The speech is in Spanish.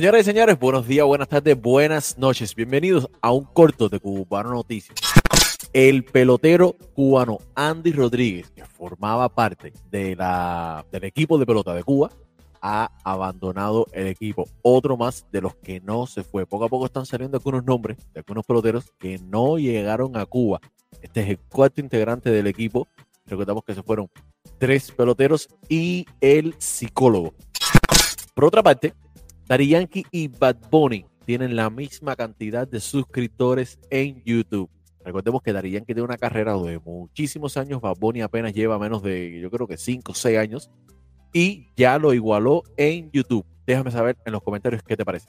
Señoras y señores, buenos días, buenas tardes, buenas noches. Bienvenidos a un corto de Cubano Noticias. El pelotero cubano Andy Rodríguez, que formaba parte de la, del equipo de pelota de Cuba, ha abandonado el equipo. Otro más de los que no se fue. Poco a poco están saliendo algunos nombres de algunos peloteros que no llegaron a Cuba. Este es el cuarto integrante del equipo. Recordamos que se fueron tres peloteros y el psicólogo. Por otra parte, Daddy Yankee y Bad Bunny tienen la misma cantidad de suscriptores en YouTube. Recordemos que Daddy Yankee tiene una carrera de muchísimos años, Bad Bunny apenas lleva menos de, yo creo que 5 o 6 años, y ya lo igualó en YouTube. Déjame saber en los comentarios qué te parece.